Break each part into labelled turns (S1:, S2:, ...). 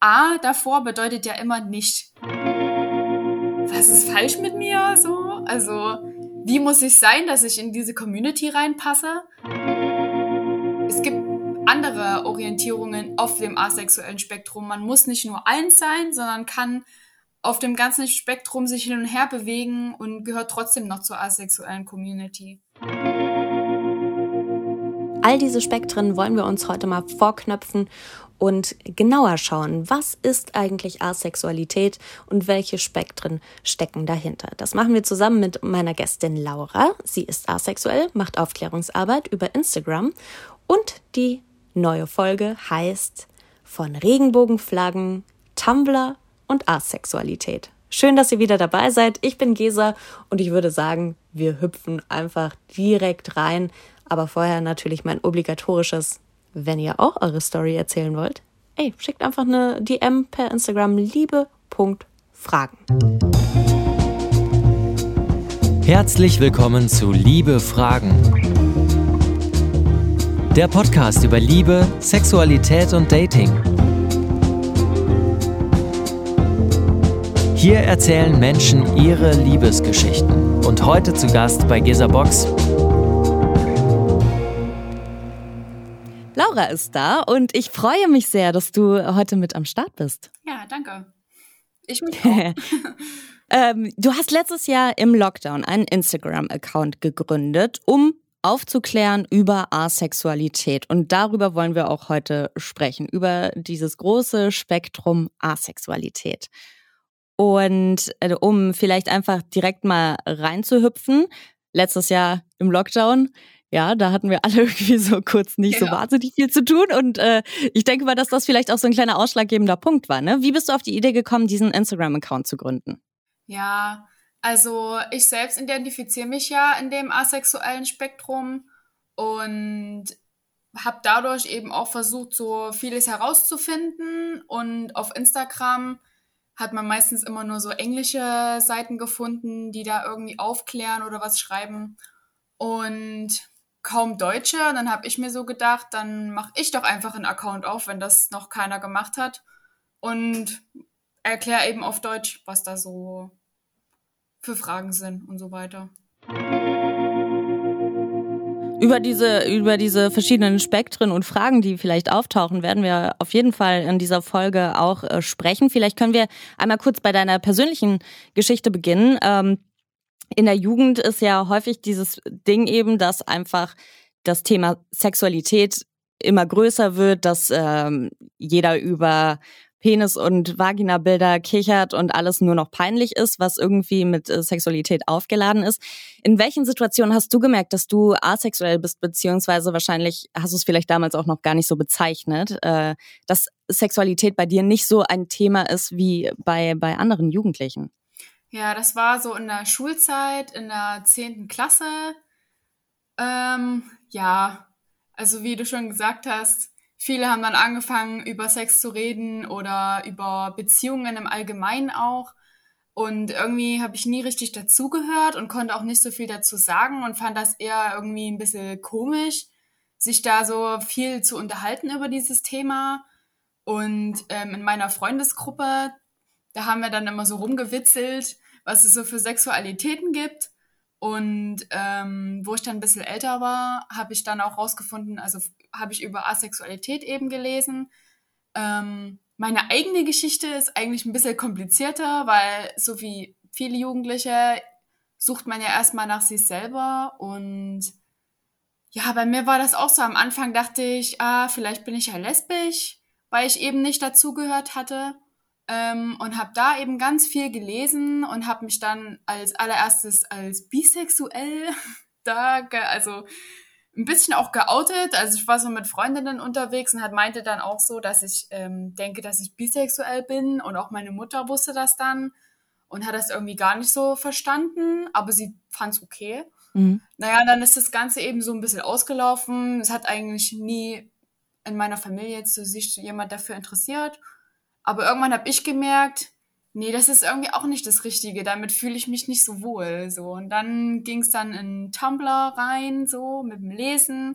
S1: A davor bedeutet ja immer nicht. Was ist falsch mit mir? So, also wie muss ich sein, dass ich in diese Community reinpasse? Es gibt andere Orientierungen auf dem asexuellen Spektrum. Man muss nicht nur eins sein, sondern kann auf dem ganzen Spektrum sich hin und her bewegen und gehört trotzdem noch zur asexuellen Community.
S2: All diese Spektren wollen wir uns heute mal vorknöpfen und genauer schauen, was ist eigentlich Asexualität und welche Spektren stecken dahinter. Das machen wir zusammen mit meiner Gästin Laura. Sie ist asexuell, macht Aufklärungsarbeit über Instagram und die neue Folge heißt von Regenbogenflaggen, Tumblr und Asexualität. Schön, dass ihr wieder dabei seid. Ich bin Gesa und ich würde sagen, wir hüpfen einfach direkt rein. Aber vorher natürlich mein obligatorisches wenn ihr auch eure Story erzählen wollt, ey, schickt einfach eine DM per Instagram liebe.fragen.
S3: Herzlich willkommen zu Liebe Fragen. Der Podcast über Liebe, Sexualität und Dating. Hier erzählen Menschen ihre Liebesgeschichten. Und heute zu Gast bei Gesa Box
S2: Laura ist da und ich freue mich sehr, dass du heute mit am Start bist.
S1: Ja, danke. Ich mich auch.
S2: ähm, du hast letztes Jahr im Lockdown einen Instagram-Account gegründet, um aufzuklären über Asexualität. Und darüber wollen wir auch heute sprechen, über dieses große Spektrum Asexualität. Und äh, um vielleicht einfach direkt mal reinzuhüpfen, letztes Jahr im Lockdown, ja, da hatten wir alle irgendwie so kurz nicht genau. so wahnsinnig viel zu tun. Und äh, ich denke mal, dass das vielleicht auch so ein kleiner ausschlaggebender Punkt war. Ne? Wie bist du auf die Idee gekommen, diesen Instagram-Account zu gründen?
S1: Ja, also ich selbst identifiziere mich ja in dem asexuellen Spektrum und habe dadurch eben auch versucht, so vieles herauszufinden. Und auf Instagram hat man meistens immer nur so englische Seiten gefunden, die da irgendwie aufklären oder was schreiben. Und kaum Deutsche. Und dann habe ich mir so gedacht, dann mache ich doch einfach einen Account auf, wenn das noch keiner gemacht hat. Und erkläre eben auf Deutsch, was da so für Fragen sind und so weiter.
S2: Über diese, über diese verschiedenen Spektren und Fragen, die vielleicht auftauchen, werden wir auf jeden Fall in dieser Folge auch äh, sprechen. Vielleicht können wir einmal kurz bei deiner persönlichen Geschichte beginnen. Ähm, in der Jugend ist ja häufig dieses Ding eben, dass einfach das Thema Sexualität immer größer wird, dass ähm, jeder über Penis- und Vaginabilder kichert und alles nur noch peinlich ist, was irgendwie mit äh, Sexualität aufgeladen ist. In welchen Situationen hast du gemerkt, dass du asexuell bist, beziehungsweise wahrscheinlich hast du es vielleicht damals auch noch gar nicht so bezeichnet, äh, dass Sexualität bei dir nicht so ein Thema ist wie bei, bei anderen Jugendlichen?
S1: Ja, das war so in der Schulzeit, in der zehnten Klasse. Ähm, ja, also wie du schon gesagt hast, viele haben dann angefangen, über Sex zu reden oder über Beziehungen im Allgemeinen auch. Und irgendwie habe ich nie richtig dazugehört und konnte auch nicht so viel dazu sagen und fand das eher irgendwie ein bisschen komisch, sich da so viel zu unterhalten über dieses Thema. Und ähm, in meiner Freundesgruppe, da haben wir dann immer so rumgewitzelt, was es so für Sexualitäten gibt. Und ähm, wo ich dann ein bisschen älter war, habe ich dann auch rausgefunden, also habe ich über Asexualität eben gelesen. Ähm, meine eigene Geschichte ist eigentlich ein bisschen komplizierter, weil so wie viele Jugendliche sucht man ja erstmal nach sich selber und ja, bei mir war das auch so. Am Anfang dachte ich, ah, vielleicht bin ich ja lesbisch, weil ich eben nicht dazugehört hatte ähm, und habe da eben ganz viel gelesen und habe mich dann als allererstes als bisexuell da, also ein bisschen auch geoutet. Also ich war so mit Freundinnen unterwegs und hat meinte dann auch so, dass ich ähm, denke, dass ich bisexuell bin und auch meine Mutter wusste das dann und hat das irgendwie gar nicht so verstanden, aber sie fand es okay. Mhm. Naja, dann ist das Ganze eben so ein bisschen ausgelaufen. Es hat eigentlich nie in meiner Familie zu sich jemand dafür interessiert. Aber irgendwann habe ich gemerkt, nee, das ist irgendwie auch nicht das Richtige. Damit fühle ich mich nicht so wohl. So. Und dann ging es dann in Tumblr rein, so mit dem Lesen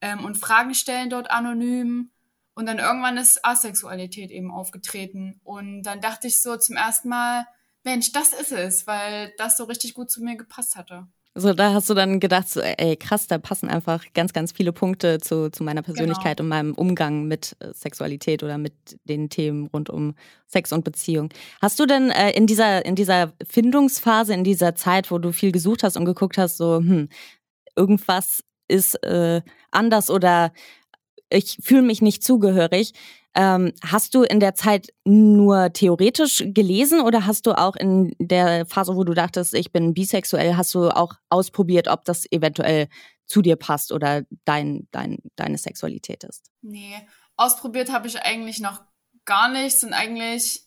S1: ähm, und Fragen stellen dort anonym. Und dann irgendwann ist Asexualität eben aufgetreten. Und dann dachte ich so zum ersten Mal, Mensch, das ist es, weil das so richtig gut zu mir gepasst hatte.
S2: So, da hast du dann gedacht, so, ey, krass, da passen einfach ganz, ganz viele Punkte zu, zu meiner Persönlichkeit genau. und meinem Umgang mit äh, Sexualität oder mit den Themen rund um Sex und Beziehung. Hast du denn äh, in dieser, in dieser Findungsphase, in dieser Zeit, wo du viel gesucht hast und geguckt hast, so, hm, irgendwas ist äh, anders oder ich fühle mich nicht zugehörig, ähm, hast du in der Zeit nur theoretisch gelesen oder hast du auch in der Phase, wo du dachtest, ich bin bisexuell, hast du auch ausprobiert, ob das eventuell zu dir passt oder dein, dein, deine Sexualität ist?
S1: Nee, ausprobiert habe ich eigentlich noch gar nichts und eigentlich,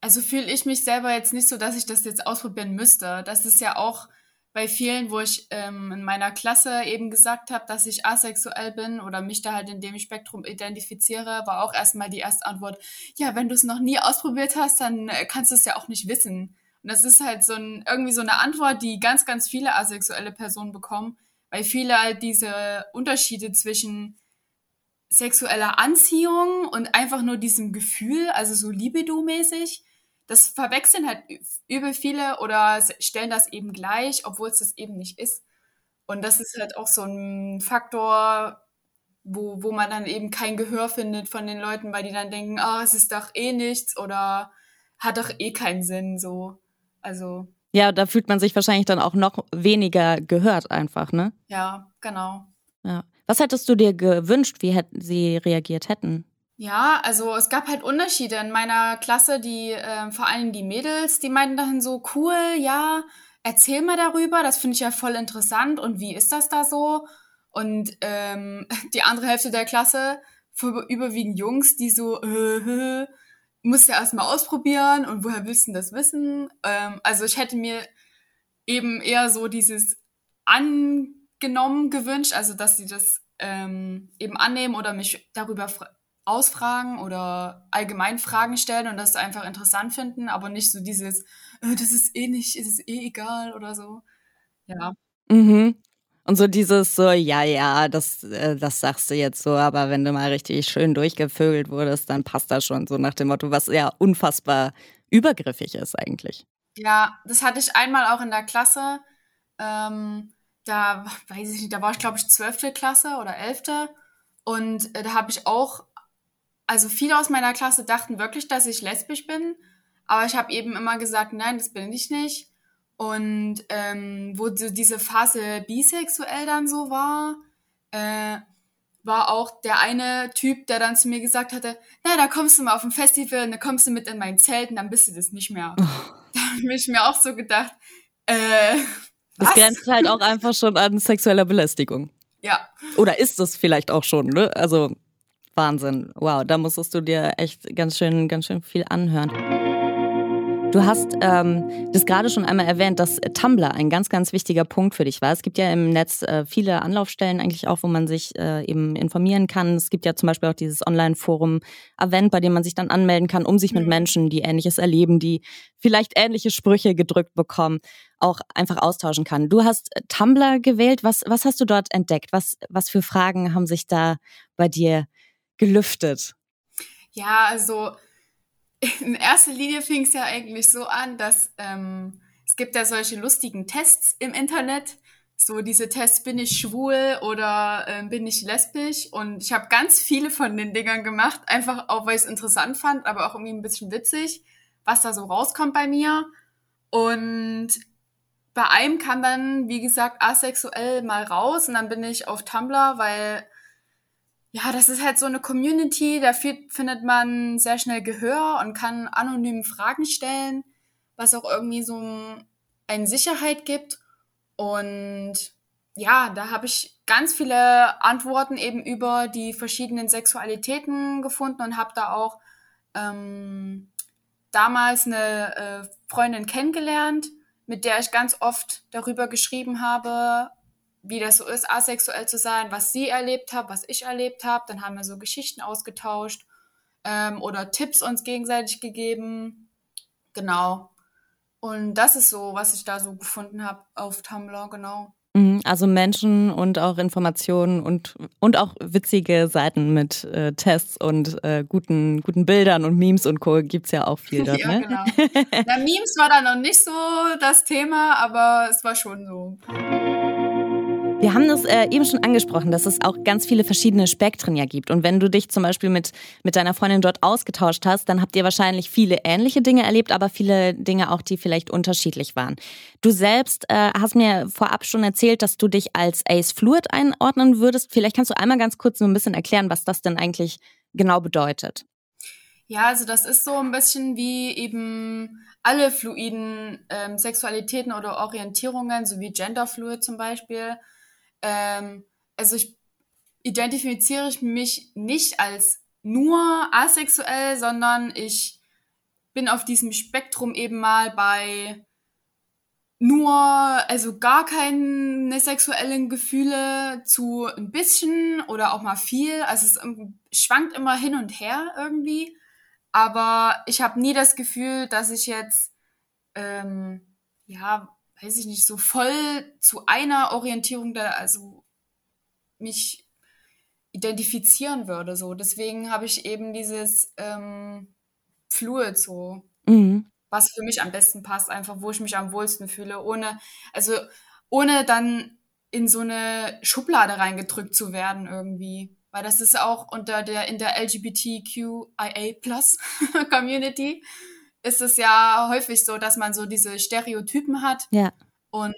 S1: also fühle ich mich selber jetzt nicht so, dass ich das jetzt ausprobieren müsste. Das ist ja auch bei vielen, wo ich ähm, in meiner Klasse eben gesagt habe, dass ich asexuell bin oder mich da halt in dem Spektrum identifiziere, war auch erstmal die erste Antwort, ja, wenn du es noch nie ausprobiert hast, dann äh, kannst du es ja auch nicht wissen. Und das ist halt so ein, irgendwie so eine Antwort, die ganz, ganz viele asexuelle Personen bekommen, weil viele halt diese Unterschiede zwischen sexueller Anziehung und einfach nur diesem Gefühl, also so libido-mäßig, das verwechseln halt übel viele oder stellen das eben gleich, obwohl es das eben nicht ist. Und das ist halt auch so ein Faktor, wo, wo man dann eben kein Gehör findet von den Leuten, weil die dann denken, ah, oh, es ist doch eh nichts oder hat doch eh keinen Sinn, so. Also.
S2: Ja, da fühlt man sich wahrscheinlich dann auch noch weniger gehört einfach, ne?
S1: Ja, genau.
S2: Ja. Was hättest du dir gewünscht, wie hätten sie reagiert hätten?
S1: Ja, also es gab halt Unterschiede in meiner Klasse, die äh, vor allem die Mädels, die meinten dann so, cool, ja, erzähl mal darüber, das finde ich ja voll interessant und wie ist das da so? Und ähm, die andere Hälfte der Klasse, überwiegend Jungs, die so, äh, äh, musst ja erstmal ausprobieren und woher willst du das wissen? Ähm, also ich hätte mir eben eher so dieses angenommen gewünscht, also dass sie das ähm, eben annehmen oder mich darüber ausfragen oder allgemein Fragen stellen und das einfach interessant finden, aber nicht so dieses, äh, das ist eh nicht, es ist eh egal oder so. Ja.
S2: Mhm. Und so dieses so, ja, ja, das, äh, das sagst du jetzt so, aber wenn du mal richtig schön durchgevögelt wurdest, dann passt das schon so nach dem Motto, was ja unfassbar übergriffig ist eigentlich.
S1: Ja, das hatte ich einmal auch in der Klasse. Ähm, da weiß ich nicht, da war ich glaube ich zwölfte Klasse oder elfte. Und äh, da habe ich auch also viele aus meiner Klasse dachten wirklich, dass ich lesbisch bin, aber ich habe eben immer gesagt, nein, das bin ich nicht. Und ähm, wo diese Phase bisexuell dann so war, äh, war auch der eine Typ, der dann zu mir gesagt hatte, na, da kommst du mal auf ein Festival, da kommst du mit in mein Zelt und dann bist du das nicht mehr. Oh. Da habe ich mir auch so gedacht, äh,
S2: das was? grenzt halt auch einfach schon an sexueller Belästigung.
S1: Ja.
S2: Oder ist es vielleicht auch schon, ne? Also Wahnsinn. Wow, da musstest du dir echt ganz schön, ganz schön viel anhören. Du hast ähm, das gerade schon einmal erwähnt, dass Tumblr ein ganz, ganz wichtiger Punkt für dich war. Es gibt ja im Netz äh, viele Anlaufstellen eigentlich auch, wo man sich äh, eben informieren kann. Es gibt ja zum Beispiel auch dieses Online-Forum Avent, bei dem man sich dann anmelden kann, um sich mit. Menschen, die Ähnliches erleben, die vielleicht ähnliche Sprüche gedrückt bekommen, auch einfach austauschen kann. Du hast Tumblr gewählt. Was, was hast du dort entdeckt? Was, was für Fragen haben sich da bei dir gelüftet?
S1: Ja, also in erster Linie fing es ja eigentlich so an, dass ähm, es gibt ja solche lustigen Tests im Internet. So diese Tests, bin ich schwul oder äh, bin ich lesbisch? Und ich habe ganz viele von den Dingern gemacht, einfach auch, weil ich es interessant fand, aber auch irgendwie ein bisschen witzig, was da so rauskommt bei mir. Und bei einem kam dann, wie gesagt, asexuell mal raus und dann bin ich auf Tumblr, weil ja, das ist halt so eine Community, da findet man sehr schnell Gehör und kann anonym Fragen stellen, was auch irgendwie so eine Sicherheit gibt. Und ja, da habe ich ganz viele Antworten eben über die verschiedenen Sexualitäten gefunden und habe da auch ähm, damals eine äh, Freundin kennengelernt, mit der ich ganz oft darüber geschrieben habe, wie das so ist, asexuell zu sein, was sie erlebt hat, was ich erlebt habe. Dann haben wir so Geschichten ausgetauscht ähm, oder Tipps uns gegenseitig gegeben. Genau. Und das ist so, was ich da so gefunden habe auf Tumblr, genau.
S2: Mhm, also Menschen und auch Informationen und, und auch witzige Seiten mit äh, Tests und äh, guten, guten Bildern und Memes und Co. gibt es ja auch viel dort. ja,
S1: ne? genau. Na, Memes war da noch nicht so das Thema, aber es war schon so.
S2: Wir haben das äh, eben schon angesprochen, dass es auch ganz viele verschiedene Spektren ja gibt. Und wenn du dich zum Beispiel mit, mit deiner Freundin dort ausgetauscht hast, dann habt ihr wahrscheinlich viele ähnliche Dinge erlebt, aber viele Dinge auch, die vielleicht unterschiedlich waren. Du selbst äh, hast mir vorab schon erzählt, dass du dich als Ace Fluid einordnen würdest. Vielleicht kannst du einmal ganz kurz so ein bisschen erklären, was das denn eigentlich genau bedeutet.
S1: Ja, also das ist so ein bisschen wie eben alle fluiden ähm, Sexualitäten oder Orientierungen, so wie Genderfluid zum Beispiel. Ähm, also ich identifiziere ich mich nicht als nur asexuell, sondern ich bin auf diesem Spektrum eben mal bei nur, also gar keine sexuellen Gefühle zu ein bisschen oder auch mal viel. Also es schwankt immer hin und her irgendwie. Aber ich habe nie das Gefühl, dass ich jetzt, ähm, ja, weiß ich nicht, so voll zu einer Orientierung da, also mich identifizieren würde. So. Deswegen habe ich eben dieses ähm, Fluid so, mhm. was für mich am besten passt, einfach wo ich mich am wohlsten fühle, ohne, also ohne dann in so eine Schublade reingedrückt zu werden irgendwie. Weil das ist auch unter der, in der LGBTQIA Plus Community ist es ja häufig so, dass man so diese Stereotypen hat.
S2: Ja.
S1: Und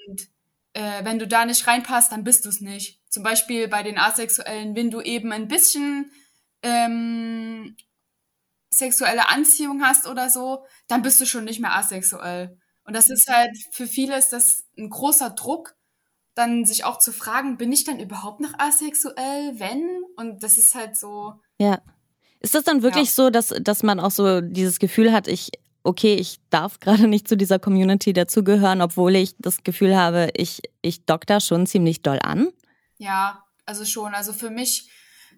S1: äh, wenn du da nicht reinpasst, dann bist du es nicht. Zum Beispiel bei den Asexuellen, wenn du eben ein bisschen ähm, sexuelle Anziehung hast oder so, dann bist du schon nicht mehr asexuell. Und das ist halt, für viele ist das ein großer Druck, dann sich auch zu fragen, bin ich dann überhaupt noch asexuell, wenn? Und das ist halt so.
S2: Ja. Ist das dann wirklich ja. so, dass, dass man auch so dieses Gefühl hat, ich okay, ich darf gerade nicht zu dieser Community dazugehören, obwohl ich das Gefühl habe, ich, ich da schon ziemlich doll an?
S1: Ja, also schon. Also für mich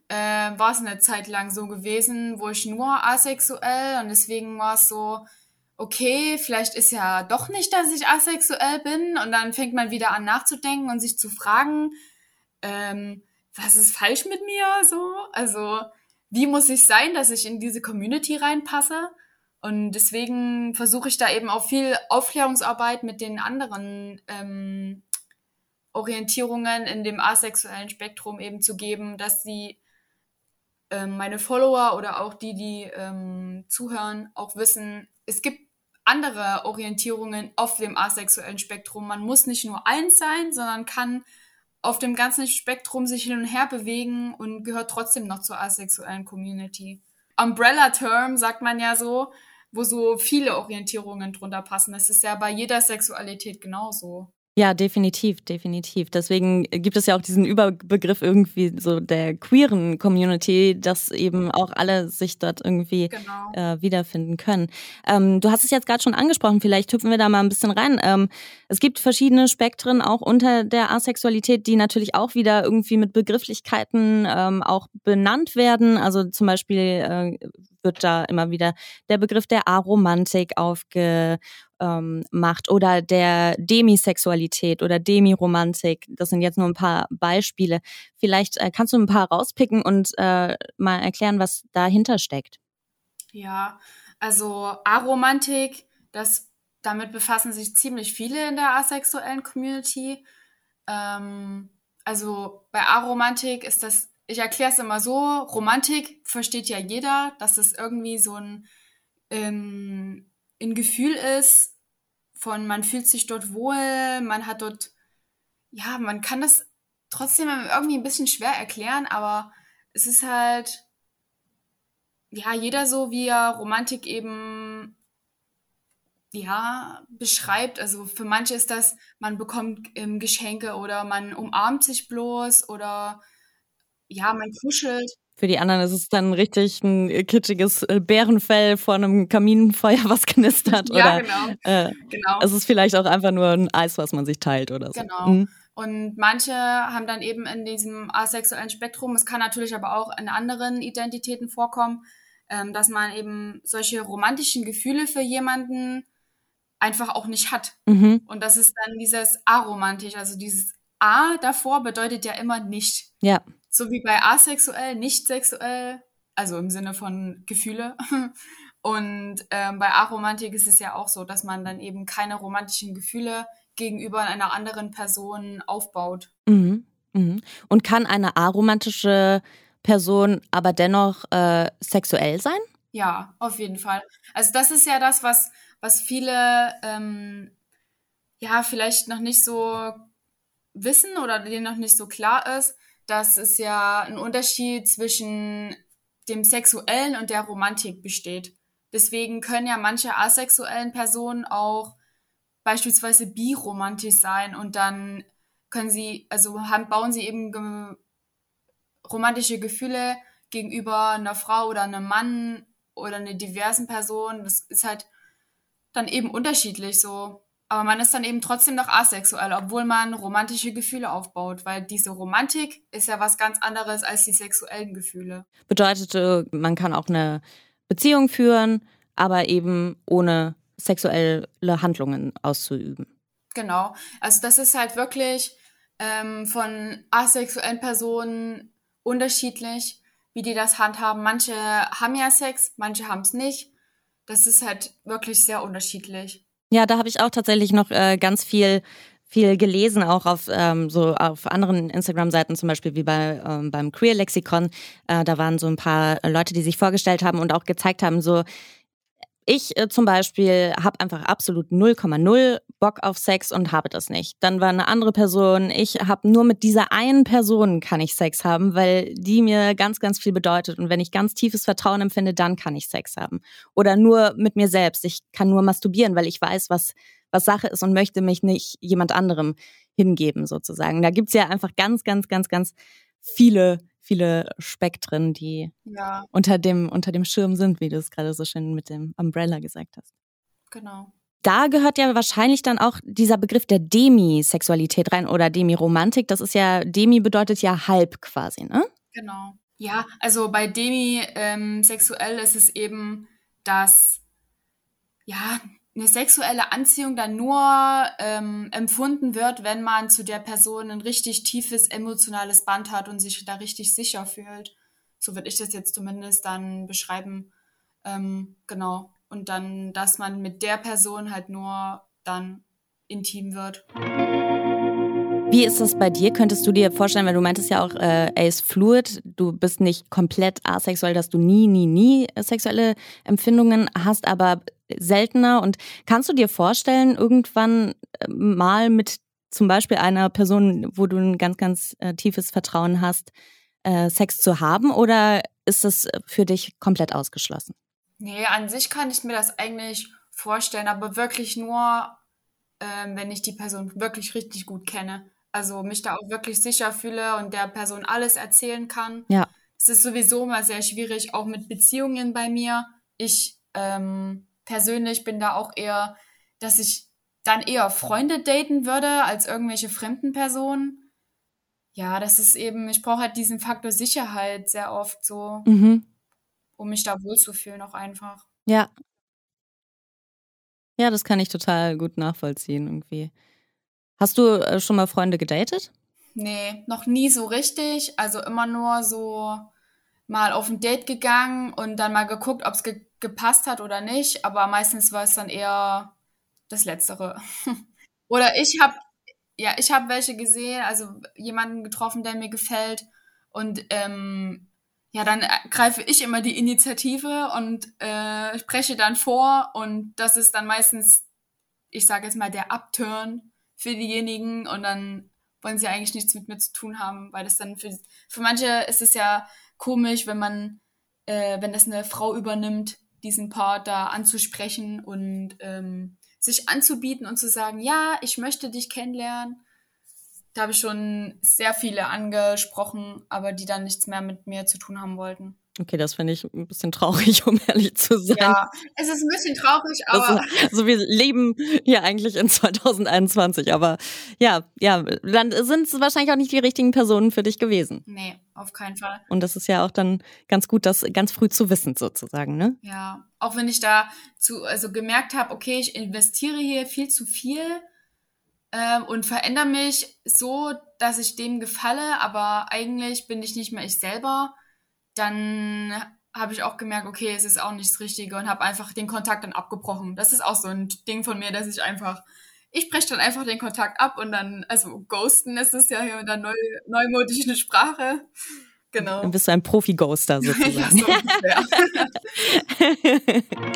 S1: äh, war es eine Zeit lang so gewesen, wo ich nur asexuell und deswegen war es so, okay, vielleicht ist ja doch nicht, dass ich asexuell bin und dann fängt man wieder an nachzudenken und sich zu fragen, ähm, was ist falsch mit mir so? Also wie muss ich sein, dass ich in diese Community reinpasse? Und deswegen versuche ich da eben auch viel Aufklärungsarbeit mit den anderen ähm, Orientierungen in dem asexuellen Spektrum eben zu geben, dass sie ähm, meine Follower oder auch die, die ähm, zuhören, auch wissen, es gibt andere Orientierungen auf dem asexuellen Spektrum. Man muss nicht nur eins sein, sondern kann auf dem ganzen Spektrum sich hin und her bewegen und gehört trotzdem noch zur asexuellen Community. Umbrella-Term sagt man ja so, wo so viele Orientierungen drunter passen. Das ist ja bei jeder Sexualität genauso.
S2: Ja, definitiv, definitiv. Deswegen gibt es ja auch diesen Überbegriff irgendwie so der queeren Community, dass eben auch alle sich dort irgendwie genau. äh, wiederfinden können. Ähm, du hast es jetzt gerade schon angesprochen, vielleicht hüpfen wir da mal ein bisschen rein. Ähm, es gibt verschiedene Spektren auch unter der Asexualität, die natürlich auch wieder irgendwie mit Begrifflichkeiten ähm, auch benannt werden. Also zum Beispiel äh, wird da immer wieder der Begriff der Aromantik aufge ähm, macht oder der Demisexualität oder Demiromantik. Das sind jetzt nur ein paar Beispiele. Vielleicht äh, kannst du ein paar rauspicken und äh, mal erklären, was dahinter steckt.
S1: Ja, also Aromantik, das damit befassen sich ziemlich viele in der asexuellen Community. Ähm, also bei Aromantik ist das, ich erkläre es immer so, Romantik versteht ja jeder, dass es irgendwie so ein ähm, ein Gefühl ist von man fühlt sich dort wohl, man hat dort, ja, man kann das trotzdem irgendwie ein bisschen schwer erklären, aber es ist halt, ja, jeder so, wie er Romantik eben, ja, beschreibt. Also für manche ist das, man bekommt ähm, Geschenke oder man umarmt sich bloß oder ja, man kuschelt.
S2: Für die anderen ist es dann richtig ein kitschiges äh, Bärenfell vor einem Kaminfeuer, was knistert. Ja, oder, genau. Äh, genau. Es ist vielleicht auch einfach nur ein Eis, was man sich teilt oder so.
S1: Genau. Mhm. Und manche haben dann eben in diesem asexuellen Spektrum, es kann natürlich aber auch in anderen Identitäten vorkommen, ähm, dass man eben solche romantischen Gefühle für jemanden einfach auch nicht hat. Mhm. Und das ist dann dieses aromantisch, also dieses A davor bedeutet ja immer nicht.
S2: Ja.
S1: So wie bei asexuell, nicht sexuell, also im Sinne von Gefühle. Und ähm, bei Aromantik ist es ja auch so, dass man dann eben keine romantischen Gefühle gegenüber einer anderen Person aufbaut.
S2: Mhm. Mhm. Und kann eine aromantische Person aber dennoch äh, sexuell sein?
S1: Ja, auf jeden Fall. Also das ist ja das, was, was viele ähm, ja vielleicht noch nicht so wissen oder denen noch nicht so klar ist, dass es ja ein Unterschied zwischen dem Sexuellen und der Romantik besteht. Deswegen können ja manche asexuellen Personen auch beispielsweise biromantisch sein und dann können sie, also haben, bauen sie eben ge romantische Gefühle gegenüber einer Frau oder einem Mann oder einer diversen Person. Das ist halt dann eben unterschiedlich so. Aber man ist dann eben trotzdem noch asexuell, obwohl man romantische Gefühle aufbaut, weil diese Romantik ist ja was ganz anderes als die sexuellen Gefühle.
S2: Bedeutet, äh, man kann auch eine Beziehung führen, aber eben ohne sexuelle Handlungen auszuüben.
S1: Genau. Also das ist halt wirklich ähm, von asexuellen Personen unterschiedlich, wie die das handhaben. Manche haben ja Sex, manche haben es nicht. Das ist halt wirklich sehr unterschiedlich.
S2: Ja, da habe ich auch tatsächlich noch äh, ganz viel viel gelesen, auch auf ähm, so auf anderen Instagram-Seiten, zum Beispiel wie bei ähm, beim Queer Lexikon. Äh, da waren so ein paar Leute, die sich vorgestellt haben und auch gezeigt haben, so ich äh, zum Beispiel habe einfach absolut 0,0 Bock auf Sex und habe das nicht. Dann war eine andere Person, ich habe nur mit dieser einen Person kann ich Sex haben, weil die mir ganz, ganz viel bedeutet. Und wenn ich ganz tiefes Vertrauen empfinde, dann kann ich Sex haben. Oder nur mit mir selbst. Ich kann nur masturbieren, weil ich weiß, was, was Sache ist und möchte mich nicht jemand anderem hingeben, sozusagen. Da gibt's ja einfach ganz, ganz, ganz, ganz viele viele Spektren, die ja. unter, dem, unter dem Schirm sind, wie du es gerade so schön mit dem Umbrella gesagt hast.
S1: Genau.
S2: Da gehört ja wahrscheinlich dann auch dieser Begriff der Demisexualität rein oder Demiromantik. Das ist ja, Demi bedeutet ja halb quasi, ne?
S1: Genau. Ja, also bei demisexuell ähm, ist es eben, dass ja eine sexuelle Anziehung dann nur ähm, empfunden wird, wenn man zu der Person ein richtig tiefes emotionales Band hat und sich da richtig sicher fühlt. So würde ich das jetzt zumindest dann beschreiben. Ähm, genau. Und dann, dass man mit der Person halt nur dann intim wird.
S2: Wie ist das bei dir? Könntest du dir vorstellen, weil du meintest ja auch, äh, er ist fluid, du bist nicht komplett asexuell, dass du nie, nie, nie sexuelle Empfindungen hast, aber seltener. Und kannst du dir vorstellen, irgendwann äh, mal mit zum Beispiel einer Person, wo du ein ganz, ganz äh, tiefes Vertrauen hast, äh, Sex zu haben? Oder ist das für dich komplett ausgeschlossen?
S1: Nee, an sich kann ich mir das eigentlich vorstellen, aber wirklich nur, ähm, wenn ich die Person wirklich richtig gut kenne. Also mich da auch wirklich sicher fühle und der Person alles erzählen kann.
S2: Ja.
S1: Es ist sowieso mal sehr schwierig, auch mit Beziehungen bei mir. Ich ähm, persönlich bin da auch eher, dass ich dann eher Freunde daten würde als irgendwelche fremden Personen. Ja, das ist eben, ich brauche halt diesen Faktor Sicherheit sehr oft so, mhm. um mich da wohlzufühlen auch einfach.
S2: Ja. Ja, das kann ich total gut nachvollziehen irgendwie. Hast du äh, schon mal Freunde gedatet?
S1: Nee, noch nie so richtig. Also immer nur so mal auf ein Date gegangen und dann mal geguckt, ob es ge gepasst hat oder nicht. Aber meistens war es dann eher das Letztere. oder ich habe ja, ich habe welche gesehen, also jemanden getroffen, der mir gefällt. Und ähm, ja, dann äh, greife ich immer die Initiative und äh, spreche dann vor. Und das ist dann meistens, ich sage jetzt mal, der Upturn für diejenigen und dann wollen sie eigentlich nichts mit mir zu tun haben, weil das dann für, für manche ist es ja komisch, wenn man, äh, wenn das eine Frau übernimmt, diesen Part da anzusprechen und ähm, sich anzubieten und zu sagen, ja, ich möchte dich kennenlernen. Da habe ich schon sehr viele angesprochen, aber die dann nichts mehr mit mir zu tun haben wollten.
S2: Okay, das finde ich ein bisschen traurig, um ehrlich zu sein.
S1: Ja, es ist ein bisschen traurig, aber.
S2: Ist, also wir leben hier eigentlich in 2021, aber ja, ja, dann sind es wahrscheinlich auch nicht die richtigen Personen für dich gewesen.
S1: Nee, auf keinen Fall.
S2: Und das ist ja auch dann ganz gut, das ganz früh zu wissen, sozusagen, ne?
S1: Ja, auch wenn ich da zu, also gemerkt habe, okay, ich investiere hier viel zu viel ähm, und verändere mich so, dass ich dem gefalle, aber eigentlich bin ich nicht mehr ich selber, dann habe ich auch gemerkt, okay, es ist auch nicht das Richtige und habe einfach den Kontakt dann abgebrochen. Das ist auch so ein Ding von mir, dass ich einfach, ich breche dann einfach den Kontakt ab und dann, also ghosten ist es ja hier in der neu, neumodischen Sprache. Genau.
S2: Dann bist du ein Profi-Ghoster sozusagen. ja, so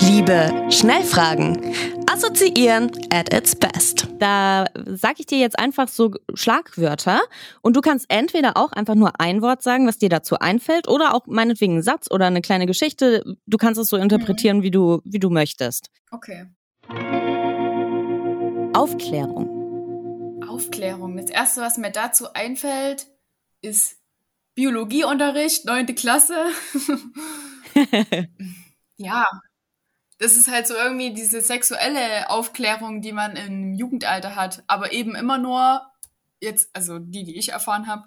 S4: Liebe Schnellfragen. Assoziieren at its best.
S2: Da sage ich dir jetzt einfach so Schlagwörter und du kannst entweder auch einfach nur ein Wort sagen, was dir dazu einfällt, oder auch meinetwegen einen Satz oder eine kleine Geschichte. Du kannst es so interpretieren, mhm. wie du, wie du möchtest.
S1: Okay.
S2: Aufklärung.
S1: Aufklärung. Das erste, was mir dazu einfällt, ist Biologieunterricht, neunte Klasse. ja, das ist halt so irgendwie diese sexuelle Aufklärung, die man im Jugendalter hat, aber eben immer nur jetzt, also die, die ich erfahren habe,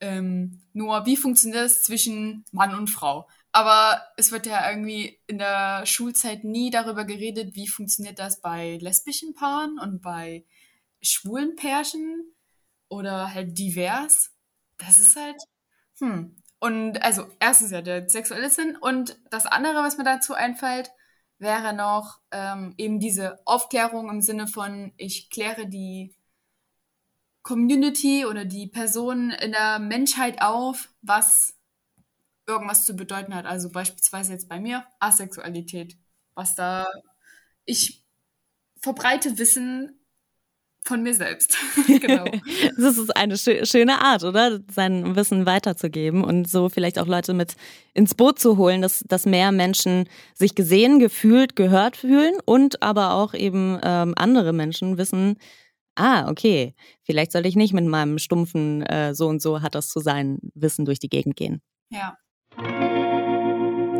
S1: ähm, nur wie funktioniert das zwischen Mann und Frau. Aber es wird ja irgendwie in der Schulzeit nie darüber geredet, wie funktioniert das bei lesbischen Paaren und bei schwulen Pärchen oder halt divers. Das ist halt hm. Und also erstens ja der sexuelle Sinn und das andere, was mir dazu einfällt, wäre noch ähm, eben diese Aufklärung im Sinne von, ich kläre die Community oder die Personen in der Menschheit auf, was irgendwas zu bedeuten hat. Also beispielsweise jetzt bei mir Asexualität, was da ich verbreite Wissen von mir selbst. genau.
S2: Das ist eine schöne Art, oder? Sein Wissen weiterzugeben und so vielleicht auch Leute mit ins Boot zu holen, dass, dass mehr Menschen sich gesehen, gefühlt, gehört fühlen und aber auch eben ähm, andere Menschen wissen, ah, okay, vielleicht sollte ich nicht mit meinem stumpfen äh, so und so hat das zu sein Wissen durch die Gegend gehen.
S1: Ja.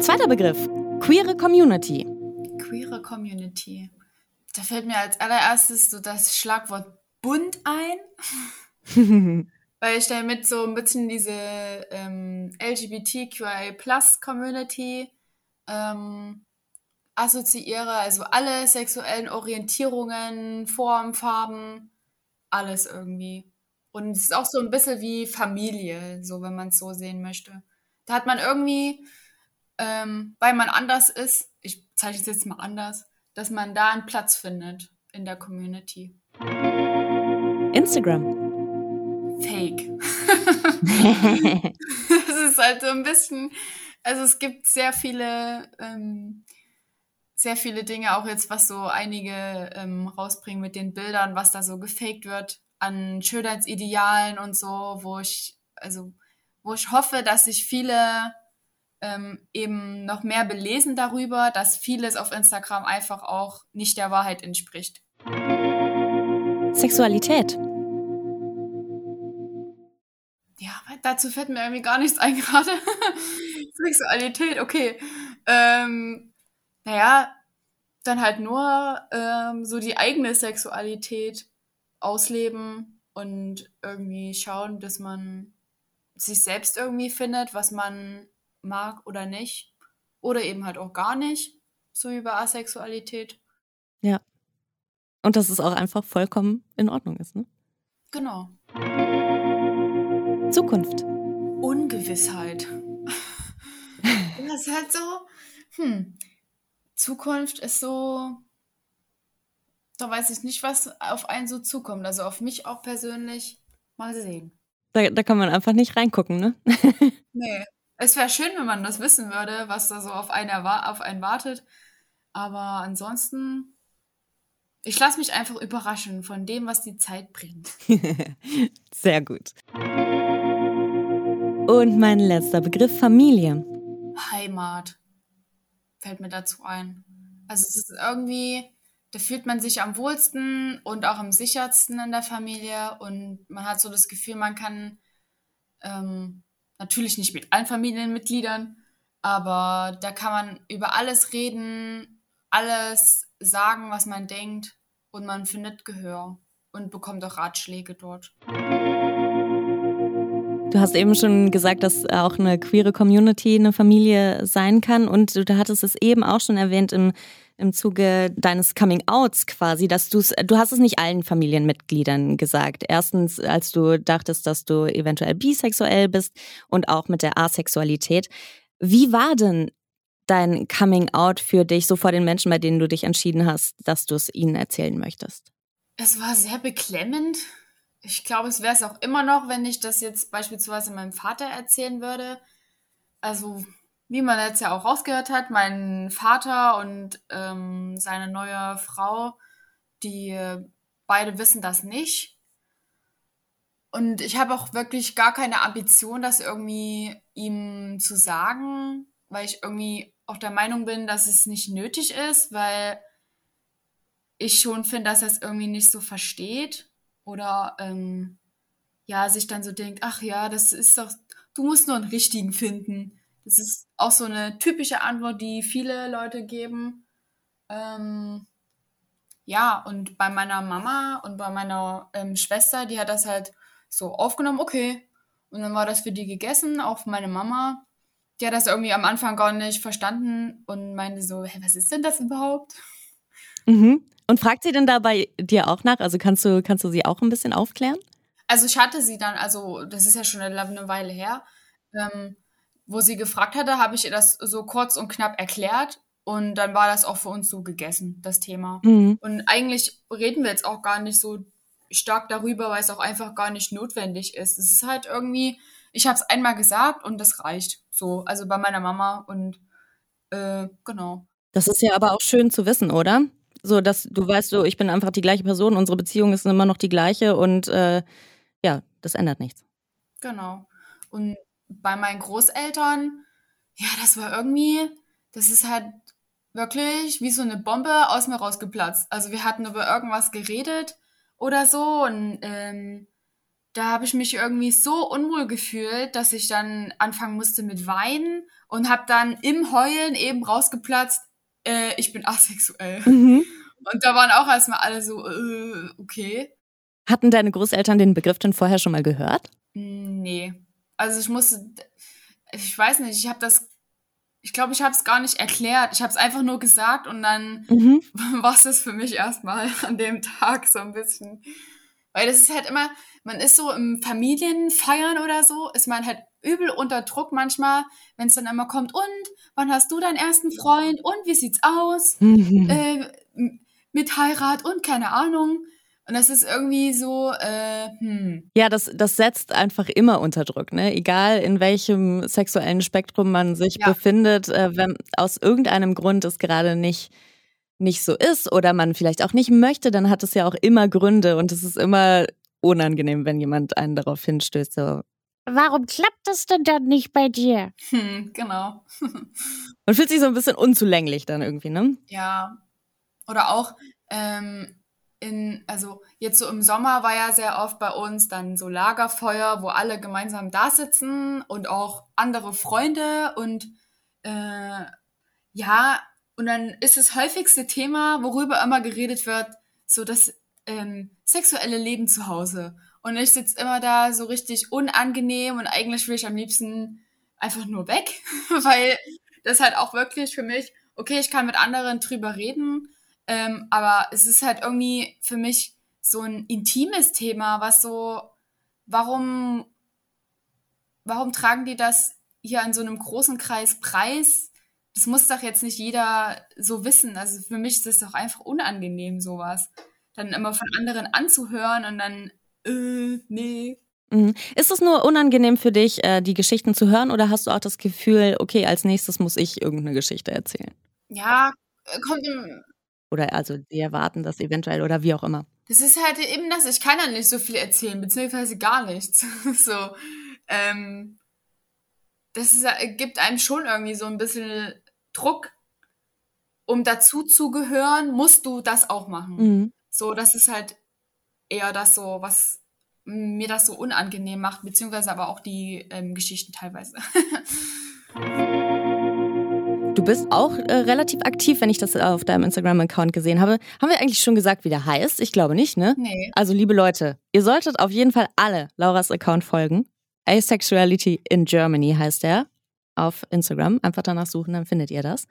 S2: Zweiter Begriff, queere Community.
S1: Queere Community da fällt mir als allererstes so das Schlagwort bunt ein. Weil ich damit so ein bisschen diese ähm, LGBTQI-Plus-Community ähm, assoziiere. Also alle sexuellen Orientierungen, Formen, Farben, alles irgendwie. Und es ist auch so ein bisschen wie Familie, so wenn man es so sehen möchte. Da hat man irgendwie, ähm, weil man anders ist, ich zeichne es jetzt mal anders, dass man da einen Platz findet in der Community.
S2: Instagram.
S1: Fake. Es ist halt so ein bisschen, also es gibt sehr viele, ähm, sehr viele Dinge, auch jetzt, was so einige ähm, rausbringen mit den Bildern, was da so gefaked wird an Schönheitsidealen und so, wo ich, also, wo ich hoffe, dass sich viele ähm, eben noch mehr belesen darüber, dass vieles auf Instagram einfach auch nicht der Wahrheit entspricht.
S2: Sexualität.
S1: Ja, dazu fällt mir irgendwie gar nichts ein gerade. Sexualität, okay. Ähm, naja, dann halt nur ähm, so die eigene Sexualität ausleben und irgendwie schauen, dass man sich selbst irgendwie findet, was man mag oder nicht. Oder eben halt auch gar nicht, so wie bei Asexualität.
S2: Ja. Und dass es auch einfach vollkommen in Ordnung ist, ne?
S1: Genau.
S2: Zukunft.
S1: Ungewissheit. das ist halt so, hm, Zukunft ist so, da weiß ich nicht, was auf einen so zukommt. Also auf mich auch persönlich mal sehen.
S2: Da, da kann man einfach nicht reingucken, ne?
S1: nee. Es wäre schön, wenn man das wissen würde, was da so auf einen, auf einen wartet. Aber ansonsten, ich lasse mich einfach überraschen von dem, was die Zeit bringt.
S2: Sehr gut. Und mein letzter Begriff, Familie.
S1: Heimat fällt mir dazu ein. Also es ist irgendwie, da fühlt man sich am wohlsten und auch am sichersten in der Familie und man hat so das Gefühl, man kann ähm, Natürlich nicht mit allen Familienmitgliedern, aber da kann man über alles reden, alles sagen, was man denkt und man findet Gehör und bekommt auch Ratschläge dort.
S2: Du hast eben schon gesagt, dass auch eine queere Community eine Familie sein kann und du hattest es eben auch schon erwähnt im im Zuge deines Coming-outs quasi, dass du es, du hast es nicht allen Familienmitgliedern gesagt. Erstens, als du dachtest, dass du eventuell bisexuell bist und auch mit der Asexualität. Wie war denn dein Coming-out für dich, so vor den Menschen, bei denen du dich entschieden hast, dass du es ihnen erzählen möchtest?
S1: Es war sehr beklemmend. Ich glaube, es wäre es auch immer noch, wenn ich das jetzt beispielsweise meinem Vater erzählen würde. Also wie man jetzt ja auch rausgehört hat, mein Vater und ähm, seine neue Frau, die beide wissen das nicht. Und ich habe auch wirklich gar keine Ambition, das irgendwie ihm zu sagen, weil ich irgendwie auch der Meinung bin, dass es nicht nötig ist, weil ich schon finde, dass er es irgendwie nicht so versteht oder ähm, ja, sich dann so denkt, ach ja, das ist doch, du musst nur einen richtigen finden. Das ist auch so eine typische Antwort, die viele Leute geben. Ähm, ja, und bei meiner Mama und bei meiner ähm, Schwester, die hat das halt so aufgenommen, okay. Und dann war das für die gegessen, auch meine Mama. Die hat das irgendwie am Anfang gar nicht verstanden und meinte so, hey, was ist denn das überhaupt?
S2: Mhm. Und fragt sie denn da bei dir auch nach? Also kannst du, kannst du sie auch ein bisschen aufklären?
S1: Also ich hatte sie dann, also das ist ja schon eine Weile her, ähm, wo sie gefragt hatte, habe ich ihr das so kurz und knapp erklärt und dann war das auch für uns so gegessen, das Thema. Mhm. Und eigentlich reden wir jetzt auch gar nicht so stark darüber, weil es auch einfach gar nicht notwendig ist. Es ist halt irgendwie, ich habe es einmal gesagt und das reicht. So, also bei meiner Mama und äh, genau.
S2: Das ist ja aber auch schön zu wissen, oder? So, dass du weißt, so, ich bin einfach die gleiche Person, unsere Beziehung ist immer noch die gleiche und äh, ja, das ändert nichts.
S1: Genau. Und bei meinen Großeltern, ja, das war irgendwie, das ist halt wirklich wie so eine Bombe aus mir rausgeplatzt. Also wir hatten über irgendwas geredet oder so und ähm, da habe ich mich irgendwie so unwohl gefühlt, dass ich dann anfangen musste mit Weinen und habe dann im Heulen eben rausgeplatzt, äh, ich bin asexuell. Mhm. Und da waren auch erstmal alle so, äh, okay.
S2: Hatten deine Großeltern den Begriff denn vorher schon mal gehört?
S1: Nee. Also ich musste, ich weiß nicht, ich habe das, ich glaube, ich habe es gar nicht erklärt. Ich habe es einfach nur gesagt und dann mhm. war es das für mich erstmal an dem Tag so ein bisschen. Weil das ist halt immer, man ist so im Familienfeiern oder so, ist man halt übel unter Druck manchmal, wenn es dann immer kommt, und wann hast du deinen ersten Freund und wie sieht's aus? Mhm. Äh, mit Heirat und keine Ahnung. Und das ist irgendwie so, äh, hm.
S2: Ja, das, das setzt einfach immer unter Druck, ne? Egal in welchem sexuellen Spektrum man sich ja. befindet, äh, wenn aus irgendeinem Grund es gerade nicht, nicht so ist oder man vielleicht auch nicht möchte, dann hat es ja auch immer Gründe und es ist immer unangenehm, wenn jemand einen darauf hinstößt. So.
S5: Warum klappt das denn dann nicht bei dir?
S1: Hm, genau.
S2: Man fühlt sich so ein bisschen unzulänglich dann irgendwie, ne?
S1: Ja. Oder auch, ähm, in, also jetzt so im Sommer war ja sehr oft bei uns dann so Lagerfeuer, wo alle gemeinsam da sitzen und auch andere Freunde und äh, ja, und dann ist das häufigste Thema, worüber immer geredet wird, so das ähm, sexuelle Leben zu Hause. Und ich sitze immer da so richtig unangenehm und eigentlich will ich am liebsten einfach nur weg, weil das halt auch wirklich für mich, okay, ich kann mit anderen drüber reden, ähm, aber es ist halt irgendwie für mich so ein intimes Thema, was so, warum, warum tragen die das hier in so einem großen Kreis preis? Das muss doch jetzt nicht jeder so wissen. Also für mich ist das doch einfach unangenehm, sowas. Dann immer von anderen anzuhören und dann, äh, nee,
S2: mhm. ist es nur unangenehm für dich, äh, die Geschichten zu hören, oder hast du auch das Gefühl, okay, als nächstes muss ich irgendeine Geschichte erzählen?
S1: Ja, kommt im,
S2: oder also die erwarten das eventuell oder wie auch immer.
S1: Das ist halt eben das, ich kann ja nicht so viel erzählen, beziehungsweise gar nichts. so, ähm, das ist, gibt einem schon irgendwie so ein bisschen Druck, um dazu zu gehören, musst du das auch machen. Mhm. So, das ist halt eher das so, was mir das so unangenehm macht, beziehungsweise aber auch die ähm, Geschichten teilweise.
S2: Du bist auch äh, relativ aktiv, wenn ich das auf deinem Instagram-Account gesehen habe. Haben wir eigentlich schon gesagt, wie der heißt? Ich glaube nicht, ne?
S1: Nee.
S2: Also, liebe Leute, ihr solltet auf jeden Fall alle Lauras Account folgen. Asexuality in Germany heißt er auf Instagram. Einfach danach suchen, dann findet ihr das.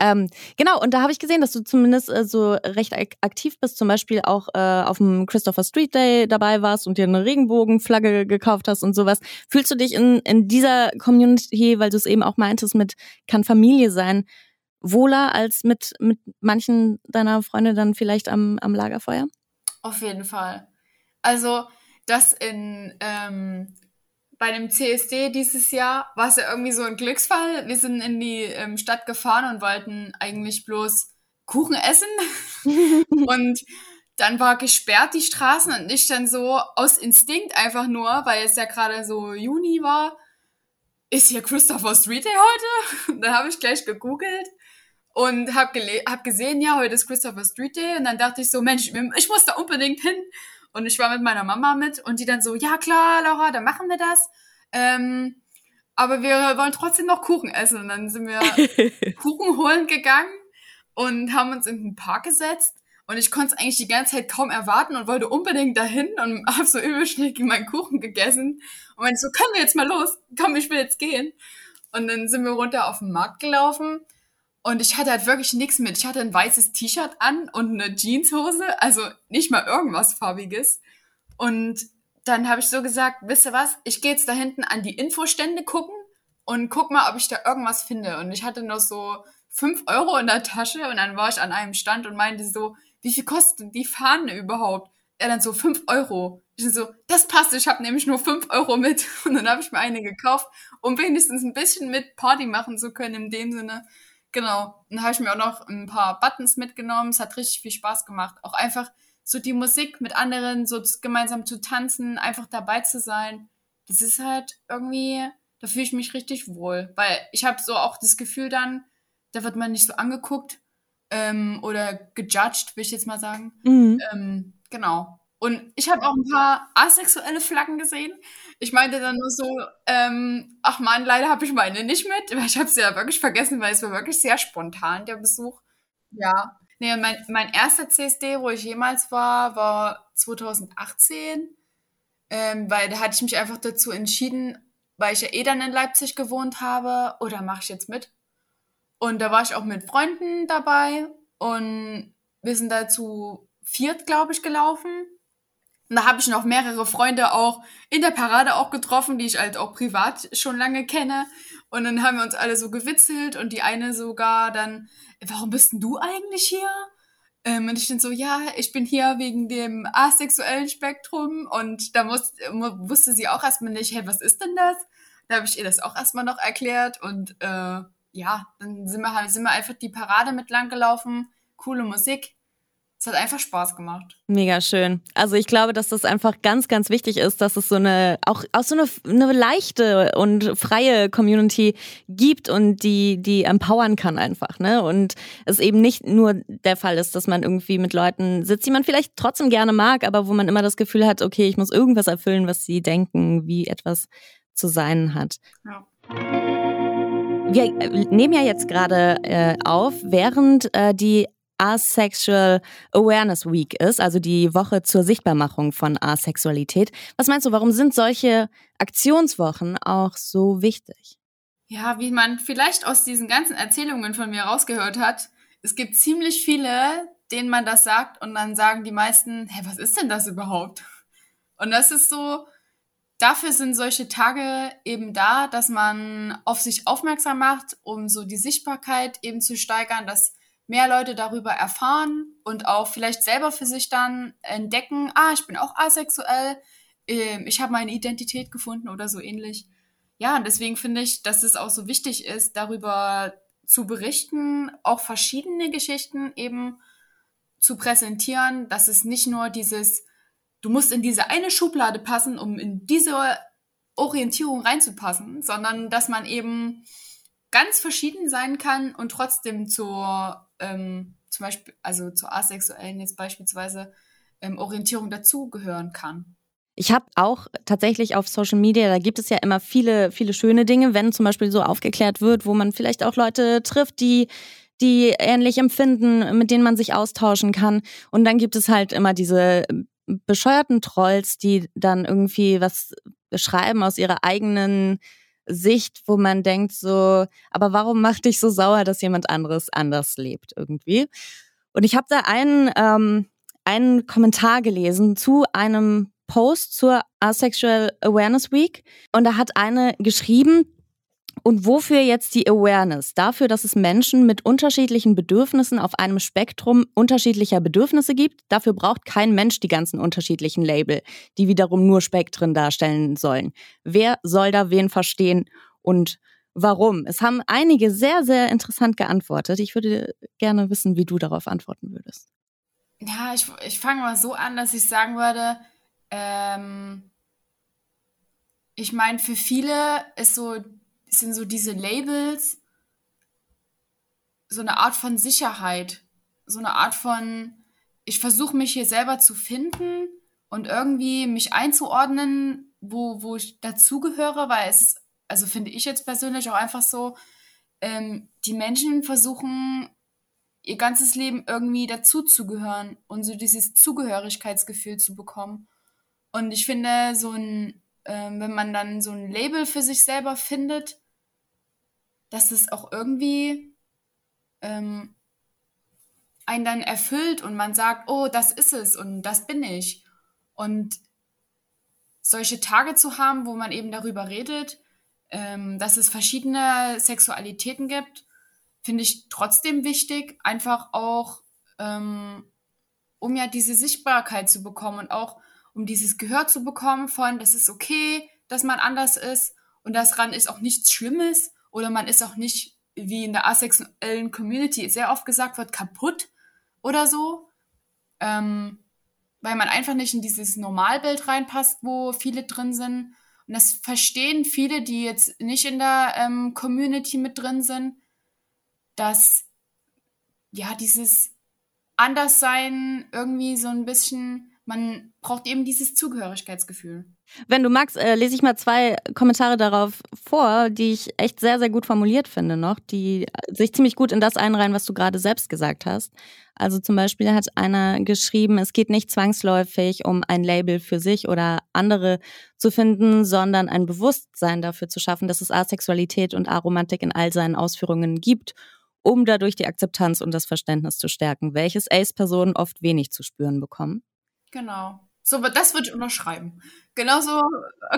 S2: Ähm, genau, und da habe ich gesehen, dass du zumindest äh, so recht ak aktiv bist, zum Beispiel auch äh, auf dem Christopher Street Day dabei warst und dir eine Regenbogenflagge gekauft hast und sowas. Fühlst du dich in, in dieser Community, weil du es eben auch meintest, mit kann Familie sein, wohler als mit, mit manchen deiner Freunde dann vielleicht am, am Lagerfeuer?
S1: Auf jeden Fall. Also, das in ähm, bei dem CSD dieses Jahr war es ja irgendwie so ein Glücksfall. Wir sind in die ähm, Stadt gefahren und wollten eigentlich bloß Kuchen essen. und dann war gesperrt die Straßen und ich dann so aus Instinkt einfach nur, weil es ja gerade so Juni war, ist hier Christopher Street Day heute? Dann habe ich gleich gegoogelt und habe hab gesehen, ja, heute ist Christopher Street Day. Und dann dachte ich so, Mensch, ich muss da unbedingt hin. Und ich war mit meiner Mama mit und die dann so, ja klar, Laura, dann machen wir das. Ähm, aber wir wollen trotzdem noch Kuchen essen. Und dann sind wir Kuchen holen gegangen und haben uns in den Park gesetzt. Und ich konnte es eigentlich die ganze Zeit kaum erwarten und wollte unbedingt dahin und habe so übel schnell meinen Kuchen gegessen. Und meinte so, können wir jetzt mal los? Komm, ich will jetzt gehen. Und dann sind wir runter auf den Markt gelaufen und ich hatte halt wirklich nichts mit. Ich hatte ein weißes T-Shirt an und eine Jeanshose, also nicht mal irgendwas farbiges. Und dann habe ich so gesagt, wisst ihr was, ich gehe jetzt da hinten an die Infostände gucken und guck mal, ob ich da irgendwas finde. Und ich hatte noch so fünf Euro in der Tasche und dann war ich an einem Stand und meinte so, wie viel kostet die Fahne überhaupt? Er dann so, fünf Euro. Ich so, das passt, ich habe nämlich nur fünf Euro mit. Und dann habe ich mir eine gekauft, um wenigstens ein bisschen mit Party machen zu können, in dem Sinne. Genau. Dann habe ich mir auch noch ein paar Buttons mitgenommen. Es hat richtig viel Spaß gemacht. Auch einfach so die Musik mit anderen so gemeinsam zu tanzen, einfach dabei zu sein. Das ist halt irgendwie, da fühle ich mich richtig wohl. Weil ich habe so auch das Gefühl dann, da wird man nicht so angeguckt ähm, oder gejudged, will ich jetzt mal sagen. Mhm. Ähm, genau. Und ich habe auch ein paar asexuelle Flaggen gesehen. Ich meinte dann nur so, ähm, ach man, leider habe ich meine nicht mit, ich habe sie ja wirklich vergessen, weil es war wirklich sehr spontan, der Besuch. Ja. Nee, mein, mein erster CSD, wo ich jemals war, war 2018. Ähm, weil da hatte ich mich einfach dazu entschieden, weil ich ja eh dann in Leipzig gewohnt habe, oder mache ich jetzt mit? Und da war ich auch mit Freunden dabei und wir sind dazu viert, glaube ich, gelaufen. Und da habe ich noch mehrere Freunde auch in der Parade auch getroffen, die ich halt auch privat schon lange kenne. Und dann haben wir uns alle so gewitzelt und die eine sogar dann, warum bist denn du eigentlich hier? Ähm, und ich dann so, ja, ich bin hier wegen dem asexuellen Spektrum. Und da muss, wusste sie auch erstmal nicht, hey, was ist denn das? Da habe ich ihr das auch erstmal noch erklärt. Und äh, ja, dann sind wir, halt, sind wir einfach die Parade mit lang gelaufen. Coole Musik. Es hat einfach Spaß gemacht.
S2: Mega schön. Also ich glaube, dass das einfach ganz, ganz wichtig ist, dass es so eine, auch, auch so eine, eine leichte und freie Community gibt und die, die empowern kann einfach, ne? Und es eben nicht nur der Fall ist, dass man irgendwie mit Leuten sitzt, die man vielleicht trotzdem gerne mag, aber wo man immer das Gefühl hat, okay, ich muss irgendwas erfüllen, was sie denken, wie etwas zu sein hat. Ja. Wir äh, nehmen ja jetzt gerade äh, auf, während äh, die Asexual Awareness Week ist, also die Woche zur Sichtbarmachung von Asexualität. Was meinst du, warum sind solche Aktionswochen auch so wichtig?
S1: Ja, wie man vielleicht aus diesen ganzen Erzählungen von mir rausgehört hat, es gibt ziemlich viele, denen man das sagt und dann sagen die meisten, hey, was ist denn das überhaupt? Und das ist so, dafür sind solche Tage eben da, dass man auf sich aufmerksam macht, um so die Sichtbarkeit eben zu steigern, dass mehr Leute darüber erfahren und auch vielleicht selber für sich dann entdecken, ah, ich bin auch asexuell, ähm, ich habe meine Identität gefunden oder so ähnlich. Ja, und deswegen finde ich, dass es auch so wichtig ist, darüber zu berichten, auch verschiedene Geschichten eben zu präsentieren, dass es nicht nur dieses, du musst in diese eine Schublade passen, um in diese Orientierung reinzupassen, sondern dass man eben ganz verschieden sein kann und trotzdem zur ähm, zum Beispiel, also zur asexuellen jetzt beispielsweise ähm, Orientierung dazugehören kann.
S2: Ich habe auch tatsächlich auf Social Media, da gibt es ja immer viele, viele schöne Dinge, wenn zum Beispiel so aufgeklärt wird, wo man vielleicht auch Leute trifft, die die ähnlich empfinden, mit denen man sich austauschen kann. Und dann gibt es halt immer diese bescheuerten Trolls, die dann irgendwie was beschreiben aus ihrer eigenen Sicht, wo man denkt so, aber warum macht dich so sauer, dass jemand anderes anders lebt irgendwie? Und ich habe da einen, ähm, einen Kommentar gelesen zu einem Post zur Asexual Awareness Week und da hat eine geschrieben, und wofür jetzt die Awareness? Dafür, dass es Menschen mit unterschiedlichen Bedürfnissen auf einem Spektrum unterschiedlicher Bedürfnisse gibt. Dafür braucht kein Mensch die ganzen unterschiedlichen Label, die wiederum nur Spektren darstellen sollen. Wer soll da wen verstehen und warum? Es haben einige sehr, sehr interessant geantwortet. Ich würde gerne wissen, wie du darauf antworten würdest.
S1: Ja, ich, ich fange mal so an, dass ich sagen würde, ähm, ich meine, für viele ist so, sind so diese Labels so eine Art von Sicherheit, so eine Art von, ich versuche mich hier selber zu finden und irgendwie mich einzuordnen, wo, wo ich dazugehöre, weil es, also finde ich jetzt persönlich auch einfach so, ähm, die Menschen versuchen ihr ganzes Leben irgendwie dazuzugehören und so dieses Zugehörigkeitsgefühl zu bekommen. Und ich finde, so ein, äh, wenn man dann so ein Label für sich selber findet, dass es auch irgendwie ähm, einen dann erfüllt und man sagt, oh, das ist es und das bin ich. Und solche Tage zu haben, wo man eben darüber redet, ähm, dass es verschiedene Sexualitäten gibt, finde ich trotzdem wichtig, einfach auch, ähm, um ja diese Sichtbarkeit zu bekommen und auch um dieses Gehör zu bekommen von, das ist okay, dass man anders ist und daran ist auch nichts Schlimmes oder man ist auch nicht, wie in der asexuellen Community sehr oft gesagt wird, kaputt oder so, ähm, weil man einfach nicht in dieses Normalbild reinpasst, wo viele drin sind. Und das verstehen viele, die jetzt nicht in der ähm, Community mit drin sind, dass ja dieses Anderssein irgendwie so ein bisschen man braucht eben dieses Zugehörigkeitsgefühl.
S2: Wenn du magst, äh, lese ich mal zwei Kommentare darauf vor, die ich echt sehr, sehr gut formuliert finde noch, die sich ziemlich gut in das einreihen, was du gerade selbst gesagt hast. Also zum Beispiel hat einer geschrieben, es geht nicht zwangsläufig um ein Label für sich oder andere zu finden, sondern ein Bewusstsein dafür zu schaffen, dass es Asexualität und Aromantik in all seinen Ausführungen gibt um dadurch die Akzeptanz und das Verständnis zu stärken, welches Ace-Personen oft wenig zu spüren bekommen.
S1: Genau. So, das würde ich unterschreiben. Genauso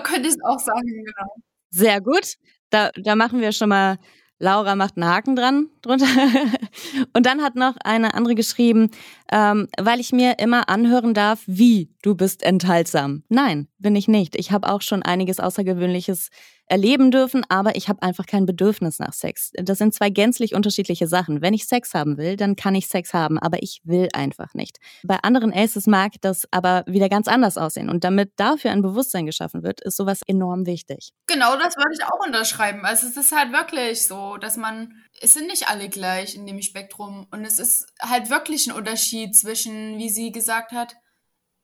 S1: könnte ich es auch sagen, genau.
S2: Sehr gut. Da, da machen wir schon mal Laura macht einen Haken dran drunter. Und dann hat noch eine andere geschrieben, ähm, weil ich mir immer anhören darf, wie du bist enthaltsam. Nein, bin ich nicht. Ich habe auch schon einiges Außergewöhnliches erleben dürfen, aber ich habe einfach kein Bedürfnis nach Sex. Das sind zwei gänzlich unterschiedliche Sachen. Wenn ich Sex haben will, dann kann ich Sex haben, aber ich will einfach nicht. Bei anderen Aces mag das aber wieder ganz anders aussehen. Und damit dafür ein Bewusstsein geschaffen wird, ist sowas enorm wichtig.
S1: Genau, das würde ich auch unterschreiben. Also es ist halt wirklich so, dass man, es sind nicht alle gleich in dem Spektrum. Und es ist halt wirklich ein Unterschied zwischen, wie sie gesagt hat,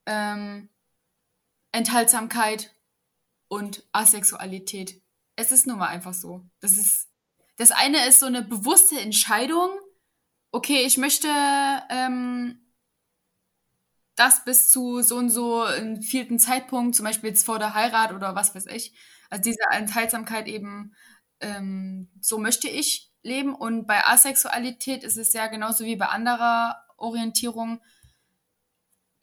S1: ähm, Enthaltsamkeit und Asexualität. Es ist nun mal einfach so. Das ist, das eine ist so eine bewusste Entscheidung. Okay, ich möchte ähm, das bis zu so und so einem vierten Zeitpunkt, zum Beispiel jetzt vor der Heirat oder was weiß ich. Also diese Enthaltsamkeit eben, ähm, so möchte ich leben. Und bei Asexualität ist es ja genauso wie bei anderer Orientierung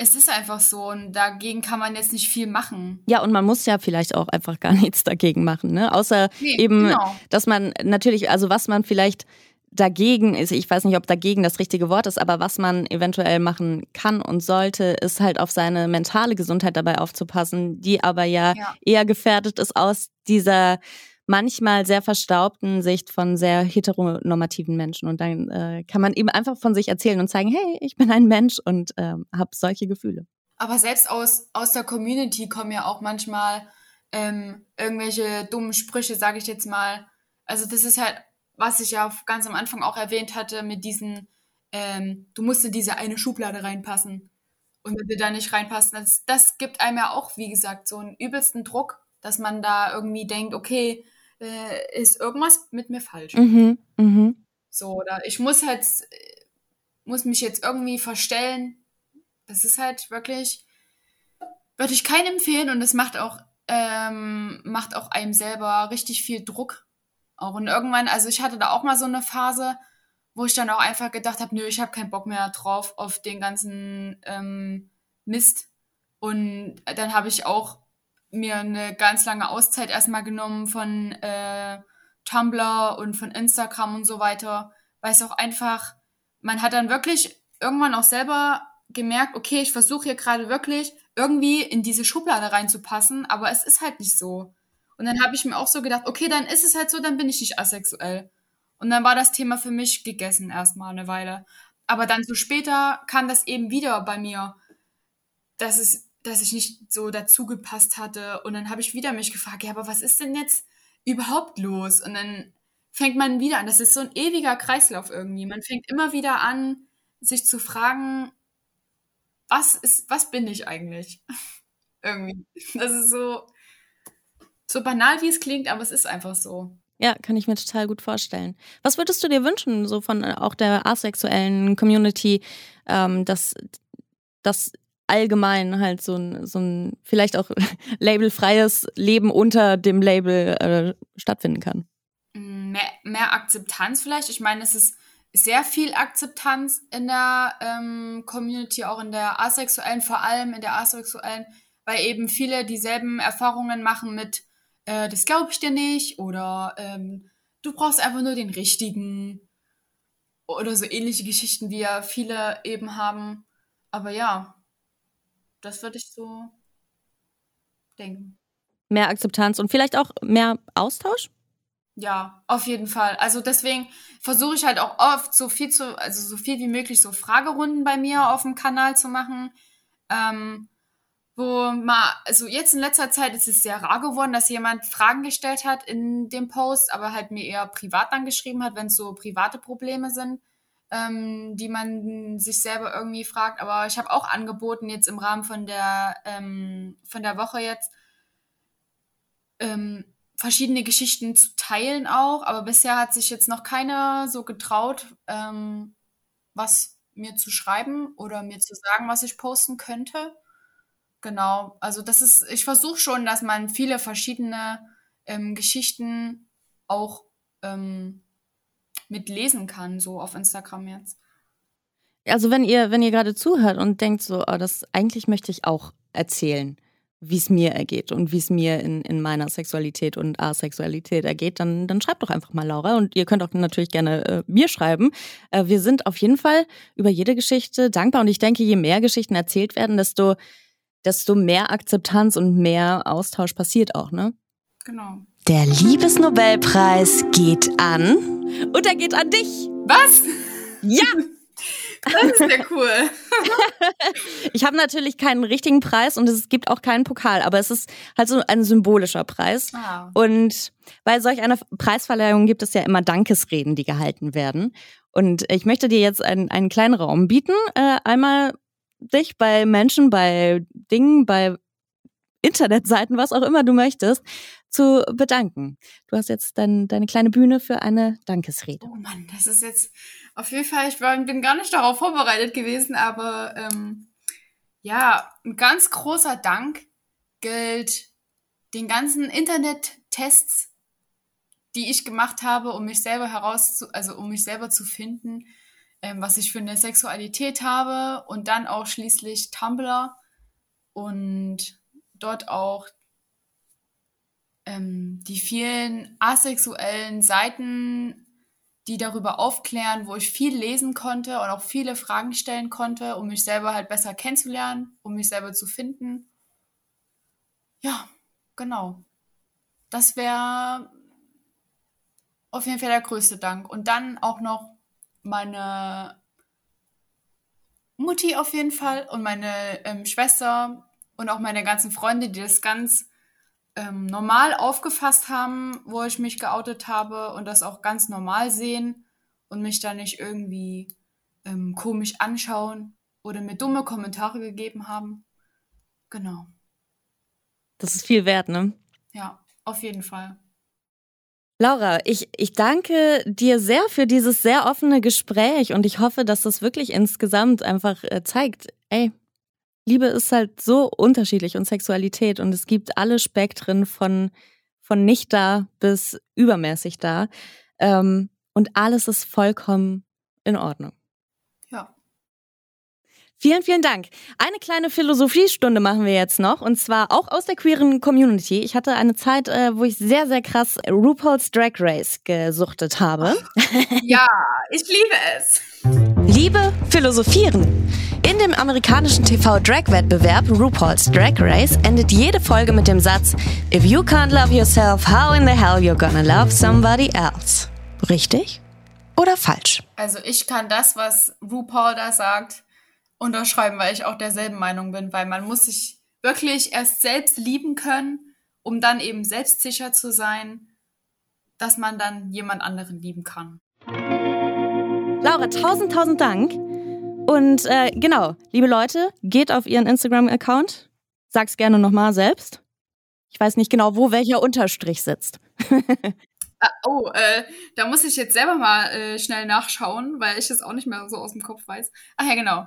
S1: es ist einfach so und dagegen kann man jetzt nicht viel machen.
S2: Ja, und man muss ja vielleicht auch einfach gar nichts dagegen machen, ne? Außer nee, eben, genau. dass man natürlich, also was man vielleicht dagegen ist, ich weiß nicht, ob dagegen das richtige Wort ist, aber was man eventuell machen kann und sollte, ist halt auf seine mentale Gesundheit dabei aufzupassen, die aber ja, ja. eher gefährdet ist aus dieser manchmal sehr verstaubten Sicht von sehr heteronormativen Menschen. Und dann äh, kann man eben einfach von sich erzählen und zeigen, hey, ich bin ein Mensch und ähm, habe solche Gefühle.
S1: Aber selbst aus, aus der Community kommen ja auch manchmal ähm, irgendwelche dummen Sprüche, sage ich jetzt mal. Also das ist halt, was ich ja ganz am Anfang auch erwähnt hatte, mit diesen, ähm, du musst in diese eine Schublade reinpassen. Und wenn du da nicht reinpasst, das, das gibt einem ja auch, wie gesagt, so einen übelsten Druck, dass man da irgendwie denkt, okay, äh, ist irgendwas mit mir falsch. Mhm, mh. So, oder ich muss halt, muss mich jetzt irgendwie verstellen. Das ist halt wirklich, würde ich keinen empfehlen und es macht auch ähm, macht auch einem selber richtig viel Druck. Auch und irgendwann, also ich hatte da auch mal so eine Phase, wo ich dann auch einfach gedacht habe, nö, ich habe keinen Bock mehr drauf auf den ganzen ähm, Mist. Und dann habe ich auch mir eine ganz lange Auszeit erstmal genommen von äh, Tumblr und von Instagram und so weiter, weil es auch einfach, man hat dann wirklich irgendwann auch selber gemerkt, okay, ich versuche hier gerade wirklich irgendwie in diese Schublade reinzupassen, aber es ist halt nicht so. Und dann habe ich mir auch so gedacht, okay, dann ist es halt so, dann bin ich nicht asexuell. Und dann war das Thema für mich gegessen erstmal eine Weile. Aber dann so später kam das eben wieder bei mir, dass es, dass ich nicht so dazu gepasst hatte. Und dann habe ich wieder mich gefragt, ja, aber was ist denn jetzt überhaupt los? Und dann fängt man wieder an. Das ist so ein ewiger Kreislauf irgendwie. Man fängt immer wieder an, sich zu fragen, was ist, was bin ich eigentlich? irgendwie. Das ist so, so banal, wie es klingt, aber es ist einfach so.
S2: Ja, kann ich mir total gut vorstellen. Was würdest du dir wünschen, so von äh, auch der asexuellen Community, ähm, dass das allgemein halt so ein, so ein vielleicht auch labelfreies Leben unter dem Label äh, stattfinden kann?
S1: Mm, mehr, mehr Akzeptanz vielleicht. Ich meine, es ist sehr viel Akzeptanz in der ähm, Community, auch in der asexuellen, vor allem in der asexuellen, weil eben viele dieselben Erfahrungen machen mit äh, das glaube ich dir nicht oder ähm, du brauchst einfach nur den richtigen oder so ähnliche Geschichten, wie ja viele eben haben. Aber ja, das würde ich so denken.
S2: Mehr Akzeptanz und vielleicht auch mehr Austausch?
S1: Ja, auf jeden Fall. Also deswegen versuche ich halt auch oft so viel zu, also so viel wie möglich so Fragerunden bei mir auf dem Kanal zu machen. Ähm, wo mal, also jetzt in letzter Zeit ist es sehr rar geworden, dass jemand Fragen gestellt hat in dem Post, aber halt mir eher privat dann geschrieben hat, wenn es so private Probleme sind, ähm, die man sich selber irgendwie fragt. Aber ich habe auch angeboten, jetzt im Rahmen von der, ähm, von der Woche jetzt, ähm, verschiedene Geschichten zu teilen auch, aber bisher hat sich jetzt noch keiner so getraut, ähm, was mir zu schreiben oder mir zu sagen, was ich posten könnte. Genau, also das ist, ich versuche schon, dass man viele verschiedene ähm, Geschichten auch ähm, mitlesen kann, so auf Instagram jetzt.
S2: Also wenn ihr, wenn ihr gerade zuhört und denkt so, oh, das eigentlich möchte ich auch erzählen, wie es mir ergeht und wie es mir in, in meiner Sexualität und Asexualität ergeht, dann, dann schreibt doch einfach mal Laura. Und ihr könnt auch natürlich gerne äh, mir schreiben. Äh, wir sind auf jeden Fall über jede Geschichte dankbar. Und ich denke, je mehr Geschichten erzählt werden, desto desto mehr Akzeptanz und mehr Austausch passiert auch, ne?
S1: Genau.
S4: Der Liebesnobelpreis geht an.
S2: Und er geht an dich.
S1: Was?
S2: Ja!
S1: Das ist ja cool.
S2: ich habe natürlich keinen richtigen Preis und es gibt auch keinen Pokal, aber es ist halt so ein symbolischer Preis.
S1: Ah.
S2: Und bei solch einer Preisverleihung gibt es ja immer Dankesreden, die gehalten werden. Und ich möchte dir jetzt einen, einen kleinen Raum bieten, äh, einmal dich bei Menschen, bei Dingen, bei Internetseiten, was auch immer du möchtest, zu bedanken. Du hast jetzt dein, deine kleine Bühne für eine Dankesrede.
S1: Oh Mann, das ist jetzt auf jeden Fall, ich war, bin gar nicht darauf vorbereitet gewesen, aber ähm, ja, ein ganz großer Dank gilt den ganzen Internet-Tests, die ich gemacht habe, um mich selber herauszu, also um mich selber zu finden, ähm, was ich für eine Sexualität habe und dann auch schließlich Tumblr und dort auch ähm, die vielen asexuellen Seiten, die darüber aufklären, wo ich viel lesen konnte und auch viele Fragen stellen konnte, um mich selber halt besser kennenzulernen, um mich selber zu finden. Ja, genau. Das wäre auf jeden Fall der größte Dank. Und dann auch noch meine Mutti auf jeden Fall und meine ähm, Schwester und auch meine ganzen Freunde, die das ganz ähm, normal aufgefasst haben, wo ich mich geoutet habe und das auch ganz normal sehen und mich da nicht irgendwie ähm, komisch anschauen oder mir dumme Kommentare gegeben haben. Genau.
S2: Das ist viel wert, ne?
S1: Ja, auf jeden Fall.
S2: Laura, ich, ich danke dir sehr für dieses sehr offene Gespräch und ich hoffe, dass das wirklich insgesamt einfach äh, zeigt, ey, Liebe ist halt so unterschiedlich und Sexualität und es gibt alle Spektren von, von nicht da bis übermäßig da. Ähm, und alles ist vollkommen in Ordnung.
S1: Ja.
S2: Vielen, vielen Dank. Eine kleine Philosophiestunde machen wir jetzt noch und zwar auch aus der queeren Community. Ich hatte eine Zeit, äh, wo ich sehr, sehr krass RuPaul's Drag Race gesuchtet habe.
S1: Ja, ich liebe es.
S4: Liebe philosophieren. In dem amerikanischen TV-Drag-Wettbewerb RuPaul's Drag Race endet jede Folge mit dem Satz If you can't love yourself, how in the hell you gonna love somebody else? Richtig oder falsch?
S1: Also ich kann das, was RuPaul da sagt, unterschreiben, weil ich auch derselben Meinung bin, weil man muss sich wirklich erst selbst lieben können, um dann eben selbstsicher zu sein, dass man dann jemand anderen lieben kann.
S2: Laura, tausend, tausend Dank. Und äh, genau, liebe Leute, geht auf ihren Instagram-Account. Sag's gerne nochmal selbst. Ich weiß nicht genau, wo welcher Unterstrich sitzt.
S1: Ah, oh, äh, da muss ich jetzt selber mal äh, schnell nachschauen, weil ich es auch nicht mehr so aus dem Kopf weiß. Ach ja, genau.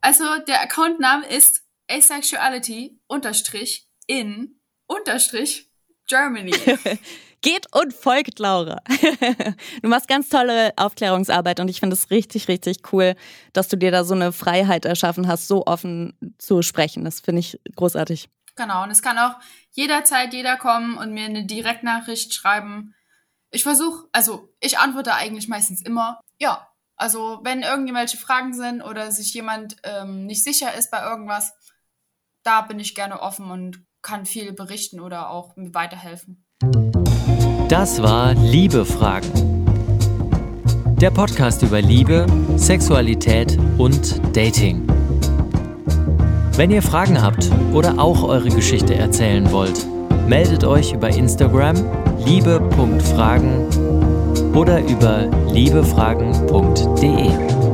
S1: Also der Accountname ist asexuality unterstrich in unterstrich Germany.
S2: Geht und folgt Laura. du machst ganz tolle Aufklärungsarbeit und ich finde es richtig, richtig cool, dass du dir da so eine Freiheit erschaffen hast, so offen zu sprechen. Das finde ich großartig.
S1: Genau, und es kann auch jederzeit jeder kommen und mir eine Direktnachricht schreiben. Ich versuche, also ich antworte eigentlich meistens immer, ja. Also wenn irgendwelche Fragen sind oder sich jemand ähm, nicht sicher ist bei irgendwas, da bin ich gerne offen und kann viel berichten oder auch mir weiterhelfen.
S3: Das war Liebe Fragen. Der Podcast über Liebe, Sexualität und Dating. Wenn ihr Fragen habt oder auch eure Geschichte erzählen wollt, meldet euch über Instagram liebe.fragen oder über liebefragen.de.